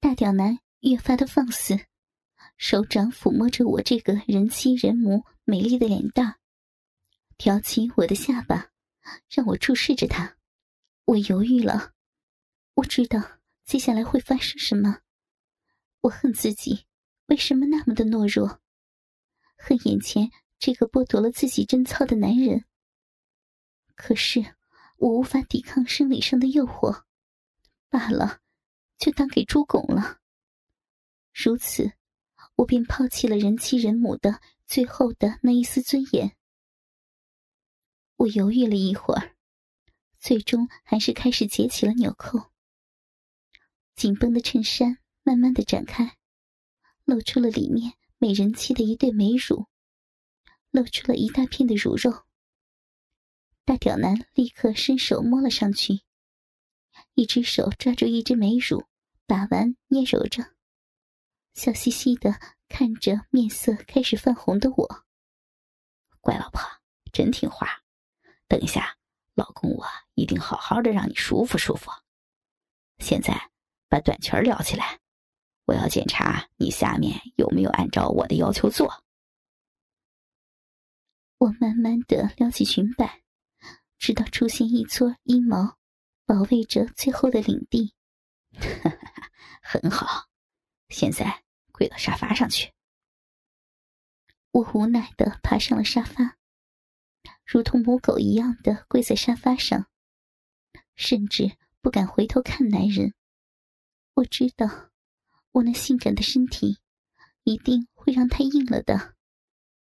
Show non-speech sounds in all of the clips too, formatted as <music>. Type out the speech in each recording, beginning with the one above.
大屌男越发的放肆，手掌抚摸着我这个人妻人母美丽的脸蛋，挑起我的下巴，让我注视着他。我犹豫了，我知道接下来会发生什么。我恨自己为什么那么的懦弱，恨眼前这个剥夺了自己贞操的男人。可是我无法抵抗生理上的诱惑，罢了，就当给猪拱了。如此，我便抛弃了人妻人母的最后的那一丝尊严。我犹豫了一会儿，最终还是开始解起了纽扣。紧绷的衬衫慢慢的展开，露出了里面美人妻的一对美乳，露出了一大片的乳肉。大屌男立刻伸手摸了上去，一只手抓住一只美乳，把玩捏揉着，笑嘻嘻的看着面色开始泛红的我。乖老婆，真听话，等一下，老公我一定好好的让你舒服舒服。现在把短裙撩起来，我要检查你下面有没有按照我的要求做。我慢慢的撩起裙摆。直到出现一撮阴毛，保卫着最后的领地。<laughs> 很好，现在跪到沙发上去。我无奈的爬上了沙发，如同母狗一样的跪在沙发上，甚至不敢回头看男人。我知道，我那性感的身体一定会让他硬了的，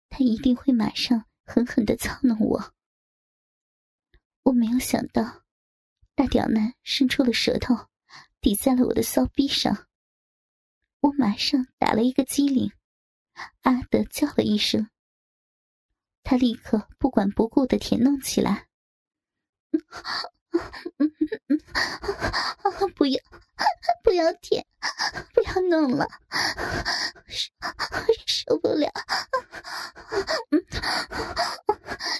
他一定会马上狠狠的操弄我。我没有想到，大屌男伸出了舌头，抵在了我的骚逼上。我马上打了一个激灵，啊的叫了一声。他立刻不管不顾的舔弄起来。不要，不要舔，不要弄了，受受不了。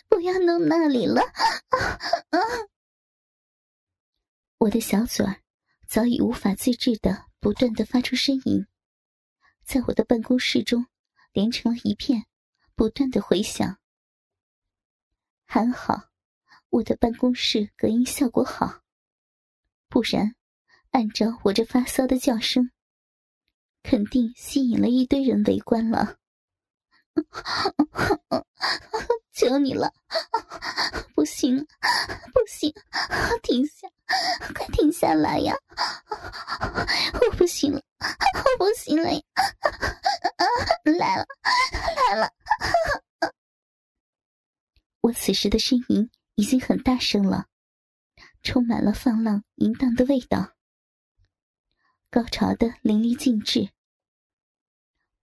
不要弄那里了。我的小嘴早已无法自制的不断的发出呻吟，在我的办公室中连成了一片，不断的回响。还好，我的办公室隔音效果好，不然，按照我这发骚的叫声，肯定吸引了一堆人围观了。<laughs> 求你了，不行，不行，停下，快停下来呀！我不行了，我不行了呀！来了，来了！我此时的呻吟已经很大声了，充满了放浪淫荡的味道，高潮的淋漓尽致。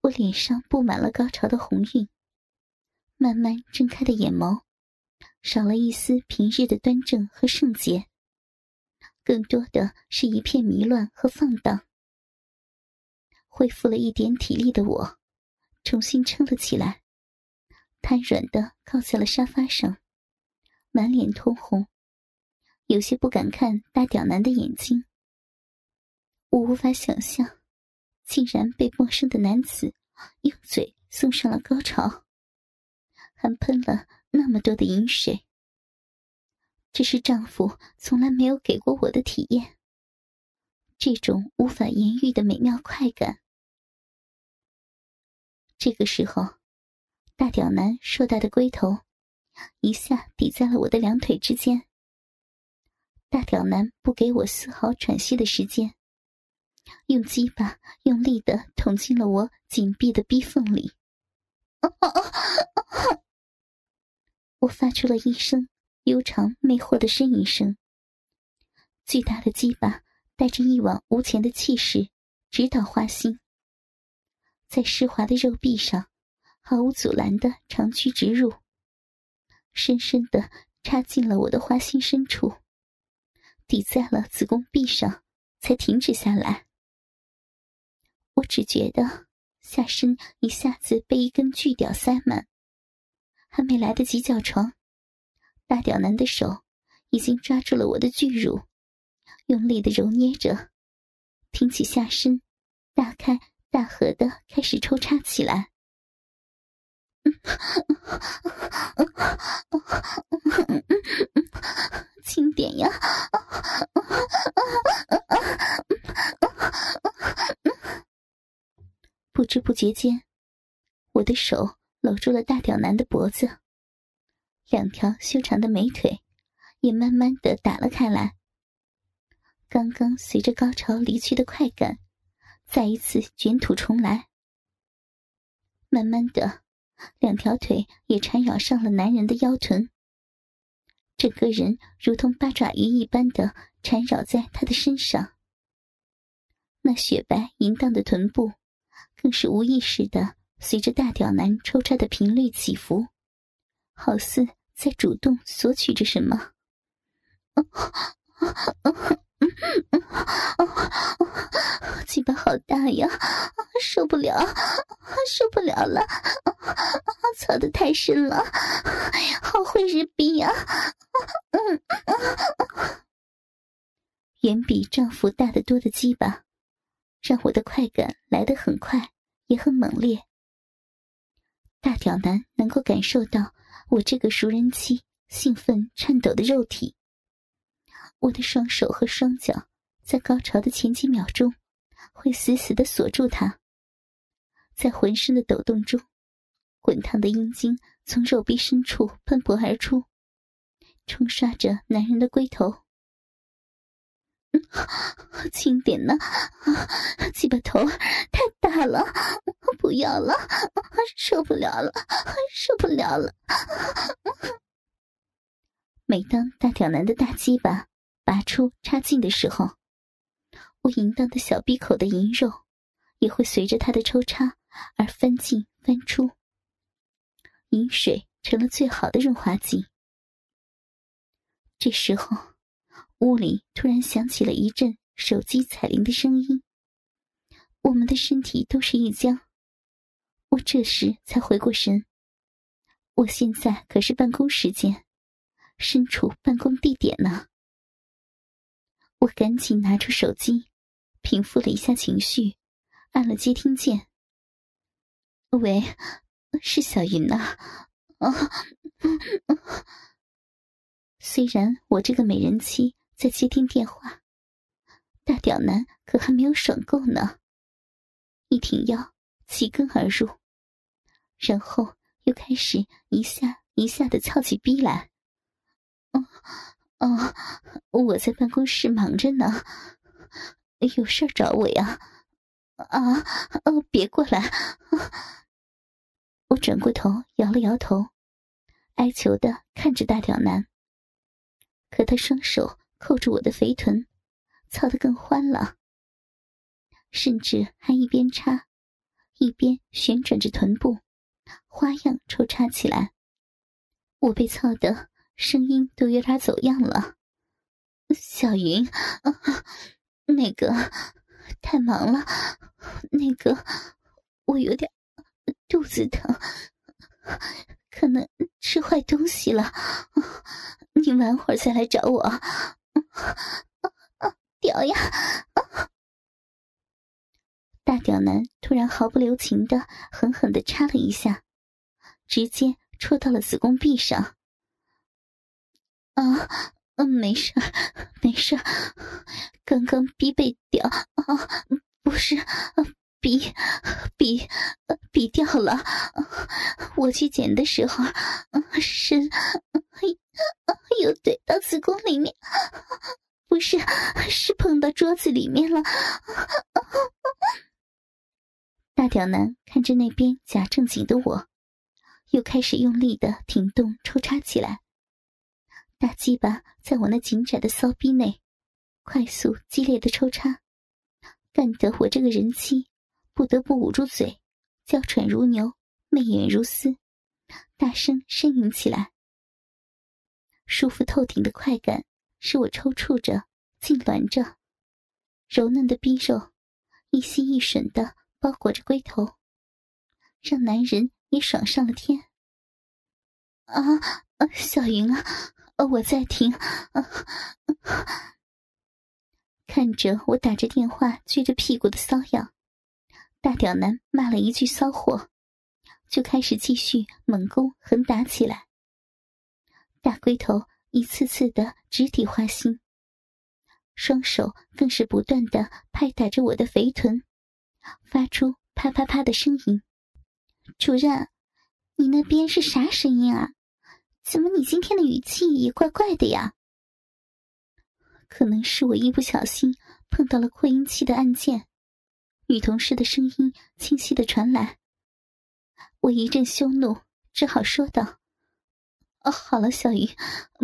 我脸上布满了高潮的红晕。慢慢睁开的眼眸，少了一丝平日的端正和圣洁，更多的是一片迷乱和放荡。恢复了一点体力的我，重新撑了起来，瘫软的靠在了沙发上，满脸通红，有些不敢看大屌男的眼睛。我无法想象，竟然被陌生的男子用嘴送上了高潮。还喷了那么多的饮水，这是丈夫从来没有给过我的体验。这种无法言喻的美妙快感。这个时候，大屌男硕大的龟头一下抵在了我的两腿之间。大屌男不给我丝毫喘息的时间，用鸡巴用力的捅进了我紧闭的逼缝里。<laughs> 我发出了一声悠长魅惑的呻吟声。巨大的鸡巴带着一往无前的气势，直捣花心，在湿滑的肉壁上毫无阻拦的长驱直入，深深的插进了我的花心深处，抵在了子宫壁上，才停止下来。我只觉得下身一下子被一根巨屌塞满。还没来得及叫床，大屌男的手已经抓住了我的巨乳，用力的揉捏着，挺起下身，大开大合的开始抽插起来。<laughs> 轻点呀！不知不觉间，我的手搂住了大屌男的脖子，两条修长的美腿也慢慢的打了开来。刚刚随着高潮离去的快感，再一次卷土重来。慢慢的，两条腿也缠绕上了男人的腰臀。整个人如同八爪鱼一般的缠绕在他的身上，那雪白淫荡的臀部，更是无意识的随着大屌男抽插的频率起伏，好似在主动索取着什么。鸡巴好大呀，受不了，受不了了，操的太深了，好会日逼呀！远比丈夫大得多的鸡巴，让我的快感来得很快，也很猛烈。大屌男能够感受到我这个熟人妻兴奋颤抖的肉体，我的双手和双脚。在高潮的前几秒钟，会死死的锁住他。在浑身的抖动中，滚烫的阴茎从肉壁深处喷薄而出，冲刷着男人的龟头。<laughs> 轻点呢，<laughs> 鸡巴头太大了，<laughs> 不要了，受不了了，受不了了。每当大屌男的大鸡巴拔出插进的时候，我淫荡的小闭口的淫肉，也会随着他的抽插而翻进翻出。饮水成了最好的润滑剂。这时候，屋里突然响起了一阵手机彩铃的声音。我们的身体都是一僵。我这时才回过神，我现在可是办公时间，身处办公地点呢。我赶紧拿出手机。平复了一下情绪，按了接听键。喂，是小云呐。啊，<laughs> 虽然我这个美人妻在接听电话，大屌男可还没有爽够呢。一挺腰，齐根而入，然后又开始一下一下的翘起逼来。哦哦，我在办公室忙着呢。有事找我呀？啊，哦，别过来！我转过头，摇了摇头，哀求的看着大屌男。可他双手扣住我的肥臀，操得更欢了，甚至还一边插，一边旋转着臀部，花样抽插起来。我被操的声音都有点走样了。小云。那个太忙了，那个我有点肚子疼，可能吃坏东西了。<laughs> 你晚会儿再来找我。<laughs> 屌呀！<laughs> 大屌男突然毫不留情的狠狠的插了一下，直接戳到了子宫壁上。啊！嗯，没事，没事。刚刚逼被掉啊，不是，逼逼逼掉了。我去捡的时候，是 <laughs> 又怼到子宫里面，不是，是碰到桌子里面了。大屌男看着那边假正经的我，又开始用力的挺动抽插起来。大鸡巴在我那紧窄的骚逼内，快速激烈的抽插，干得我这个人妻不得不捂住嘴，娇喘如牛，媚眼如丝，大声呻吟起来。舒服透顶的快感使我抽搐着、痉挛着，柔嫩的逼肉一吸一吮的包裹着龟头，让男人也爽上了天。啊，小云啊！我在听，看着我打着电话撅着屁股的骚样，大屌男骂了一句骚货，就开始继续猛攻狠打起来。大龟头一次次的直抵花心，双手更是不断的拍打着我的肥臀，发出啪啪啪的声音。主任，你那边是啥声音啊？怎么你今天的语气也怪怪的呀？可能是我一不小心碰到了扩音器的按键，女同事的声音清晰的传来。我一阵羞怒，只好说道：“哦，好了，小鱼，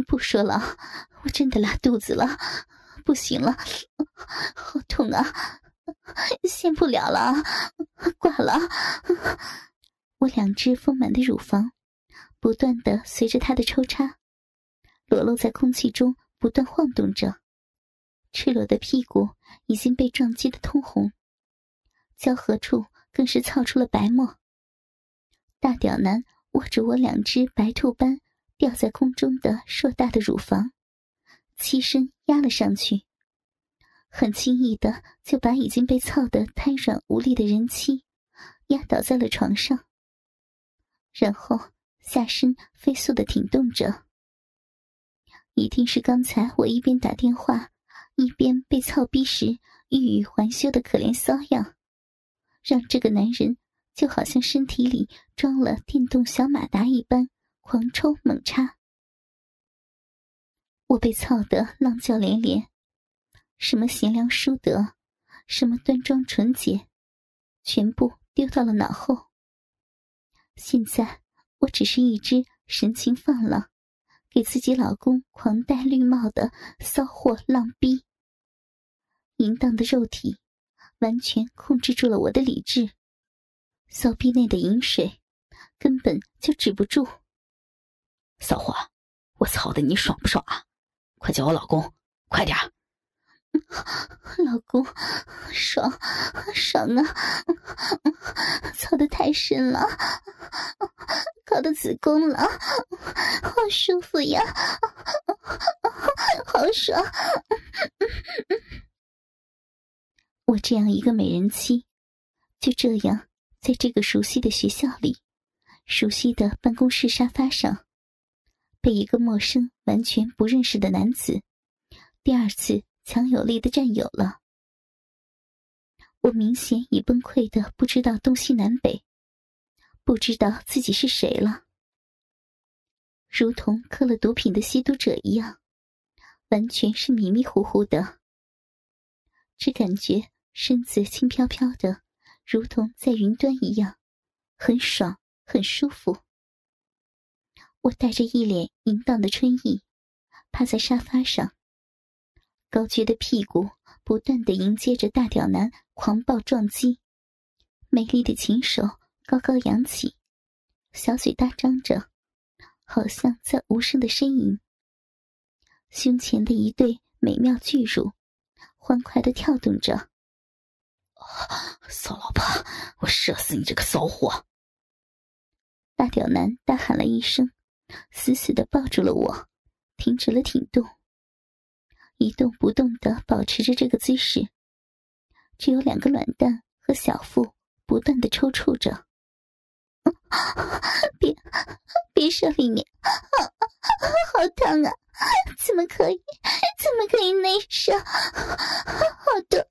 不说了，我真的拉肚子了，不行了，好痛啊，先不聊了，挂了。”我两只丰满的乳房不断的随着他的抽插，裸露在空气中，不断晃动着。赤裸的屁股已经被撞击的通红，交合处更是操出了白沫。大屌男握着我两只白兔般吊在空中的硕大的乳房，起身压了上去，很轻易的就把已经被操得瘫软无力的人妻压倒在了床上，然后下身飞速的挺动着。一定是刚才我一边打电话。一边被操逼时欲语还休的可怜骚样，让这个男人就好像身体里装了电动小马达一般狂抽猛插。我被操得浪叫连连，什么贤良淑德，什么端庄纯洁，全部丢到了脑后。现在我只是一只神情放浪，给自己老公狂戴绿帽的骚货浪逼。淫荡的肉体完全控制住了我的理智，骚逼内的淫水根本就止不住。骚货，我操的你爽不爽啊？快叫我老公，快点！老公，爽爽啊！操的太深了，搞到子宫了，好舒服呀，好爽！我这样一个美人妻，就这样在这个熟悉的学校里、熟悉的办公室沙发上，被一个陌生、完全不认识的男子第二次强有力的占有了。我明显已崩溃的不知道东西南北，不知道自己是谁了，如同嗑了毒品的吸毒者一样，完全是迷迷糊糊的，只感觉。身子轻飘飘的，如同在云端一样，很爽，很舒服。我带着一脸淫荡的春意，趴在沙发上，高撅的屁股不断的迎接着大屌男狂暴撞击，美丽的琴手高高扬起，小嘴大张着，好像在无声的呻吟。胸前的一对美妙巨乳，欢快的跳动着。骚老婆，我射死你这个骚货！大屌男大喊了一声，死死的抱住了我，停止了挺动，一动不动的保持着这个姿势，只有两个卵蛋和小腹不断的抽搐着。别别射里面，好疼啊！怎么可以？怎么可以内射？好的，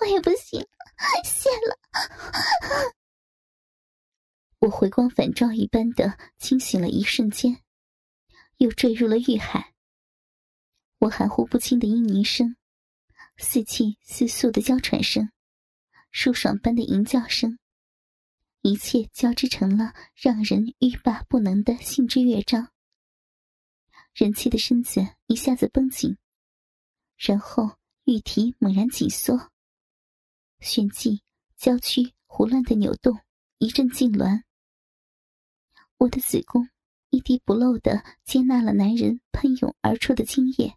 我也不行，谢了。我回光返照一般的清醒了一瞬间，又坠入了欲海。我含糊不清的嘤咛声，似泣似诉的娇喘声，舒爽般的吟叫声，一切交织成了让人欲罢不能的性之乐章。人妻的身子一下子绷紧，然后玉体猛然紧缩，旋即娇躯胡乱的扭动，一阵痉挛。我的子宫一滴不漏的接纳了男人喷涌而出的精液，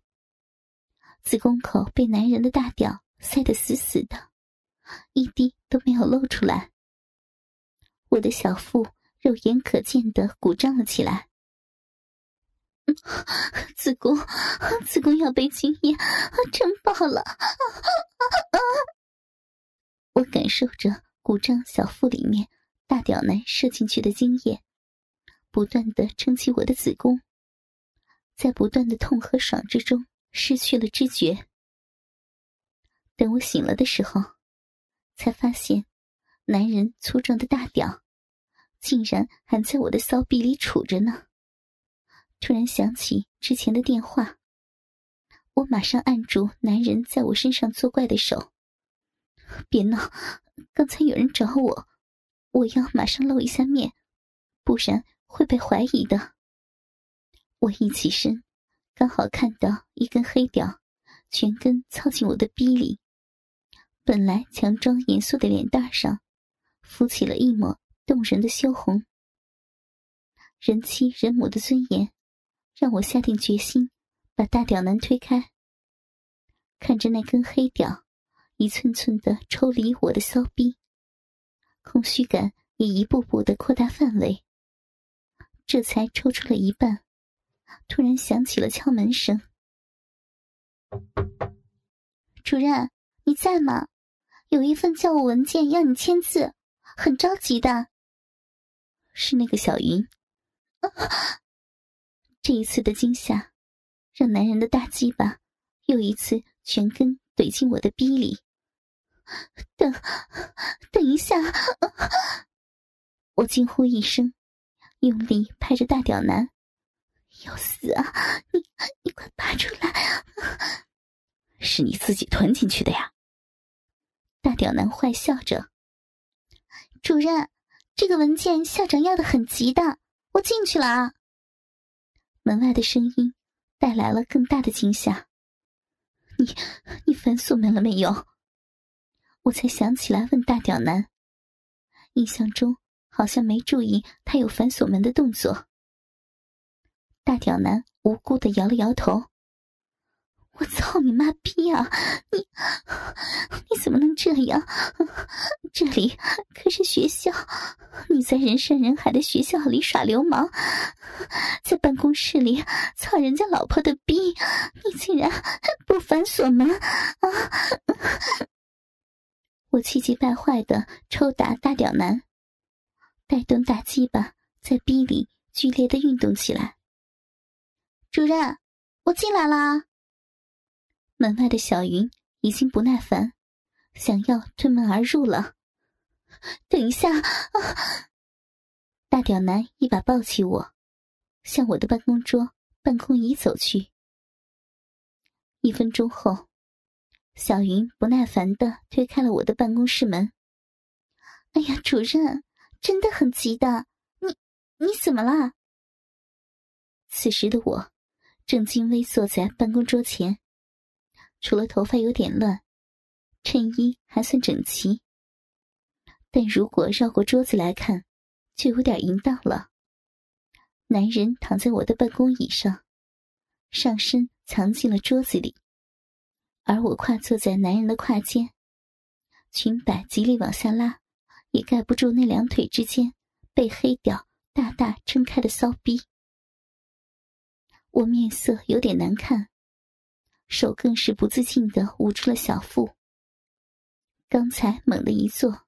子宫口被男人的大屌塞得死死的，一滴都没有露出来。我的小腹肉眼可见的鼓胀了起来。子宫，子宫要被精液撑爆了！我感受着鼓胀小腹里面大屌男射进去的精液，不断的撑起我的子宫，在不断的痛和爽之中失去了知觉。等我醒了的时候，才发现男人粗壮的大屌竟然还在我的骚逼里杵着呢。突然想起之前的电话，我马上按住男人在我身上作怪的手。别闹！刚才有人找我，我要马上露一下面，不然会被怀疑的。我一起身，刚好看到一根黑屌，全根操进我的逼里。本来强装严肃的脸蛋上，浮起了一抹动人的羞红。人妻人母的尊严，让我下定决心，把大屌男推开。看着那根黑屌。一寸寸的抽离我的骚逼，空虚感也一步步的扩大范围。这才抽出了一半，突然响起了敲门声。主任，你在吗？有一份教务文件要你签字，很着急的。是那个小云。<laughs> 这一次的惊吓，让男人的大鸡巴又一次全根怼进我的逼里。等，等一下！<laughs> 我惊呼一声，用力拍着大屌男：“要死啊！你，你快拔出来！”是你自己吞进去的呀！大屌男坏笑着：“主任，这个文件校长要的很急的，我进去了啊！”门外的声音带来了更大的惊吓：“你，你反锁门了没有？”我才想起来问大屌男，印象中好像没注意他有反锁门的动作。大屌男无辜的摇了摇头：“我操你妈逼啊！你你怎么能这样？这里可是学校，你在人山人海的学校里耍流氓，在办公室里操人家老婆的逼，你竟然不反锁门啊！”我气急败坏的抽打大屌男，带动大鸡巴在逼里剧烈的运动起来。主任，我进来啦！门外的小云已经不耐烦，想要推门而入了。等一下！啊大屌男一把抱起我，向我的办公桌、办公椅走去。一分钟后。小云不耐烦的推开了我的办公室门。“哎呀，主任，真的很急的，你你怎么了？”此时的我正襟危坐在办公桌前，除了头发有点乱，衬衣还算整齐。但如果绕过桌子来看，就有点淫荡了。男人躺在我的办公椅上，上身藏进了桌子里。而我跨坐在男人的胯间，裙摆极力往下拉，也盖不住那两腿之间被黑屌大大撑开的骚逼。我面色有点难看，手更是不自禁的捂住了小腹。刚才猛地一坐，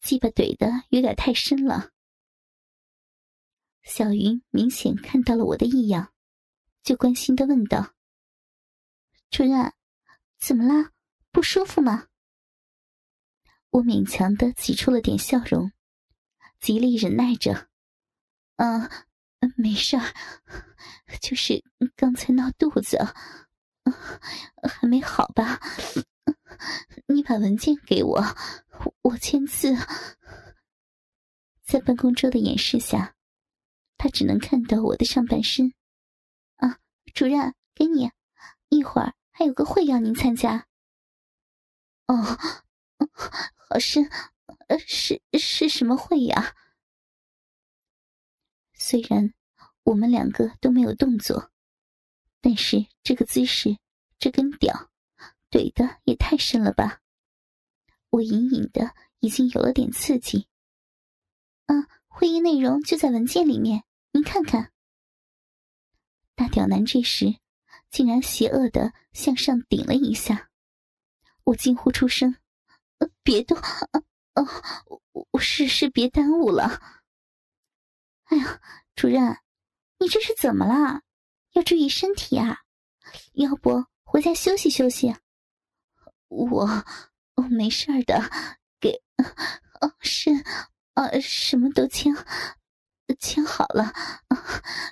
鸡巴怼的有点太深了。小云明显看到了我的异样，就关心的问道：“主任。”怎么啦？不舒服吗？我勉强的挤出了点笑容，极力忍耐着。嗯，没事儿，就是刚才闹肚子，还没好吧？你把文件给我，我签字。在办公桌的掩饰下，他只能看到我的上半身。啊，主任，给你，一会儿。还有个会要您参加。哦，老师，呃，是是什么会呀？虽然我们两个都没有动作，但是这个姿势，这根屌，怼的也太深了吧！我隐隐的已经有了点刺激。嗯，会议内容就在文件里面，您看看。大屌男这时。竟然邪恶的向上顶了一下，我惊呼出声：“别动，哦，我是是别耽误了。哎呀，主任，你这是怎么了？要注意身体啊！要不回家休息休息？我我没事的，给哦是啊，什么都签签好了，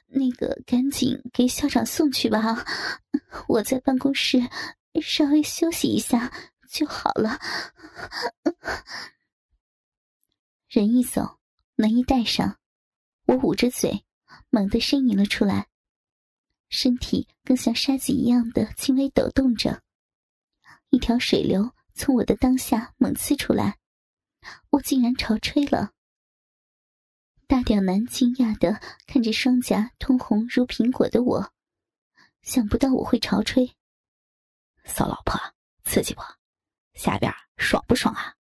那个赶紧给校长送去吧。我在办公室稍微休息一下就好了。人一走，门一带上，我捂着嘴，猛地呻吟了出来，身体更像沙子一样的轻微抖动着。一条水流从我的裆下猛刺出来，我竟然潮吹了。大屌男惊讶的看着双颊通红如苹果的我，想不到我会潮吹。骚老婆，刺激不？下边爽不爽啊？